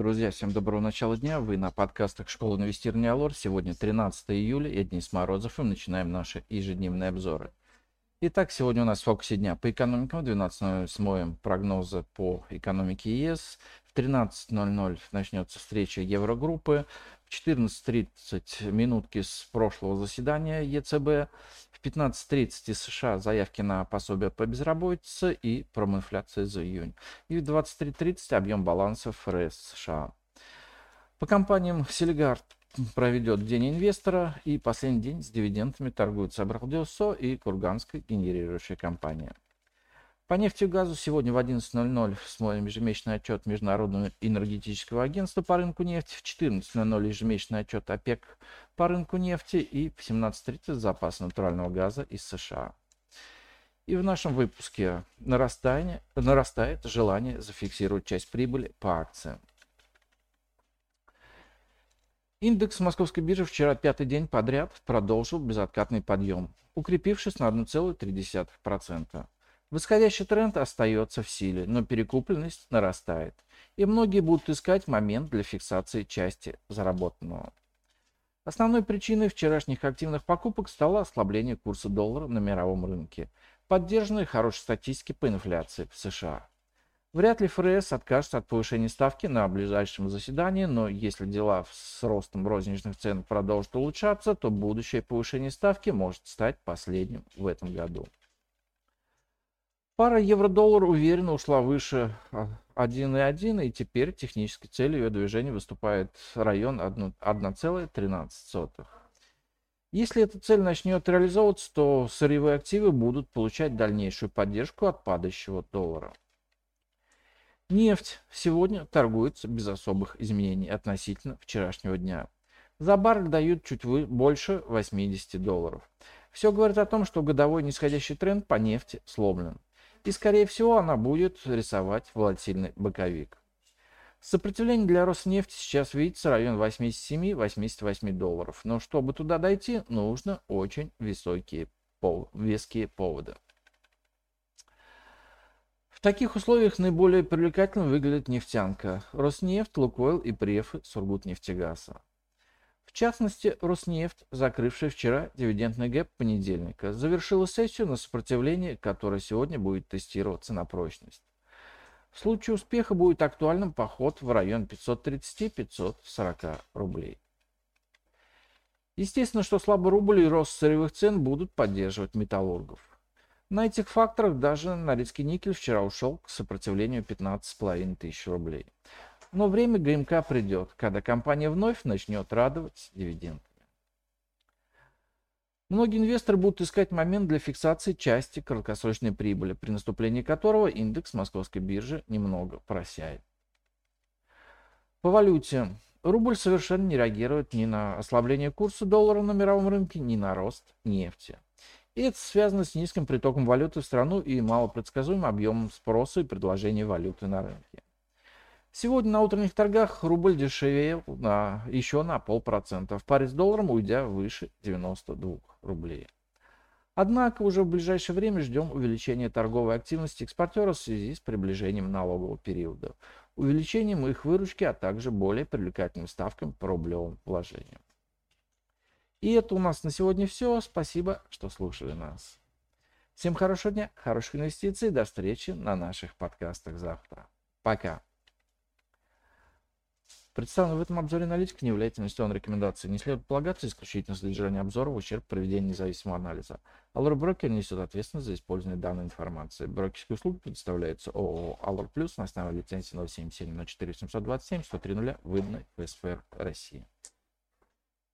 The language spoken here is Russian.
Друзья, всем доброго начала дня. Вы на подкастах Школы инвестирования Алор. Сегодня 13 июля, я Денис Морозов, и мы начинаем наши ежедневные обзоры. Итак, сегодня у нас в фокусе дня по экономикам. В 12.00 смоем прогнозы по экономике ЕС. В 13.00 начнется встреча Еврогруппы. В 14.30 минутки с прошлого заседания ЕЦБ. В 15.30 США заявки на пособие по безработице и проминфляция за июнь. И в 23.30 объем балансов ФРС США. По компаниям Сильгард проведет День инвестора и последний день с дивидендами торгуются Абралдиосо и Курганская генерирующая компания. По нефти и газу сегодня в 11.00 смотрим ежемесячный отчет Международного энергетического агентства по рынку нефти, в 14.00 ежемесячный отчет ОПЕК по рынку нефти и в 17.30 запас натурального газа из США. И в нашем выпуске нарастает, нарастает желание зафиксировать часть прибыли по акциям. Индекс московской биржи вчера пятый день подряд продолжил безоткатный подъем, укрепившись на 1,3%. Восходящий тренд остается в силе, но перекупленность нарастает, и многие будут искать момент для фиксации части заработанного. Основной причиной вчерашних активных покупок стало ослабление курса доллара на мировом рынке, поддержанной хорошей статистикой по инфляции в США. Вряд ли ФРС откажется от повышения ставки на ближайшем заседании, но если дела с ростом розничных цен продолжат улучшаться, то будущее повышение ставки может стать последним в этом году. Пара евро-доллар уверенно ушла выше 1,1 и теперь технической целью ее движения выступает район 1,13. Если эта цель начнет реализовываться, то сырьевые активы будут получать дальнейшую поддержку от падающего доллара. Нефть сегодня торгуется без особых изменений относительно вчерашнего дня. За баррель дают чуть больше 80 долларов. Все говорит о том, что годовой нисходящий тренд по нефти сломлен и, скорее всего, она будет рисовать волатильный боковик. Сопротивление для Роснефти сейчас видится район 87-88 долларов, но чтобы туда дойти, нужно очень высокие, веские поводы. В таких условиях наиболее привлекательно выглядит нефтянка Роснефть, Лукойл и Префы Сургутнефтегаза. В частности, Роснефть, закрывшая вчера дивидендный гэп понедельника, завершила сессию на сопротивление, которое сегодня будет тестироваться на прочность. В случае успеха будет актуальным поход в район 530-540 рублей. Естественно, что слабый рубль и рост сырьевых цен будут поддерживать металлургов. На этих факторах даже Норильский никель вчера ушел к сопротивлению 15,5 тысяч рублей. Но время ГМК придет, когда компания вновь начнет радовать дивидендами. Многие инвесторы будут искать момент для фиксации части краткосрочной прибыли, при наступлении которого индекс московской биржи немного просяет. По валюте. Рубль совершенно не реагирует ни на ослабление курса доллара на мировом рынке, ни на рост нефти. И это связано с низким притоком валюты в страну и малопредсказуемым объемом спроса и предложения валюты на рынке. Сегодня на утренних торгах рубль дешевел на, еще на полпроцента, в паре с долларом уйдя выше 92 рублей. Однако уже в ближайшее время ждем увеличения торговой активности экспортеров в связи с приближением налогового периода, увеличением их выручки, а также более привлекательным ставкам по рублевым вложениям. И это у нас на сегодня все. Спасибо, что слушали нас. Всем хорошего дня, хороших инвестиций. До встречи на наших подкастах завтра. Пока. Представленная в этом обзоре аналитика не является инвестиционной рекомендацией. Не следует полагаться исключительно с содержанием обзора в ущерб проведения независимого анализа. Allure Broker несет ответственность за использование данной информации. Брокерские услуги предоставляются ООО Allure Plus на основе лицензии 077 04 727 103 выданной в СФР России.